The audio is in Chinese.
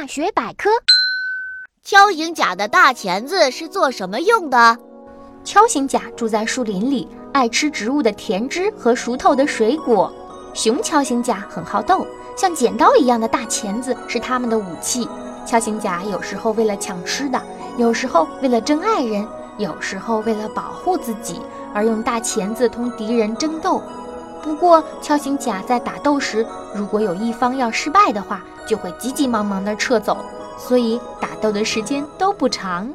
大学百科：锹形甲的大钳子是做什么用的？锹形甲住在树林里，爱吃植物的甜汁和熟透的水果。雄锹形甲很好斗，像剪刀一样的大钳子是它们的武器。锹形甲有时候为了抢吃的，有时候为了争爱人，有时候为了保护自己而用大钳子同敌人争斗。不过，锹形甲在打斗时，如果有一方要失败的话，就会急急忙忙地撤走，所以打斗的时间都不长。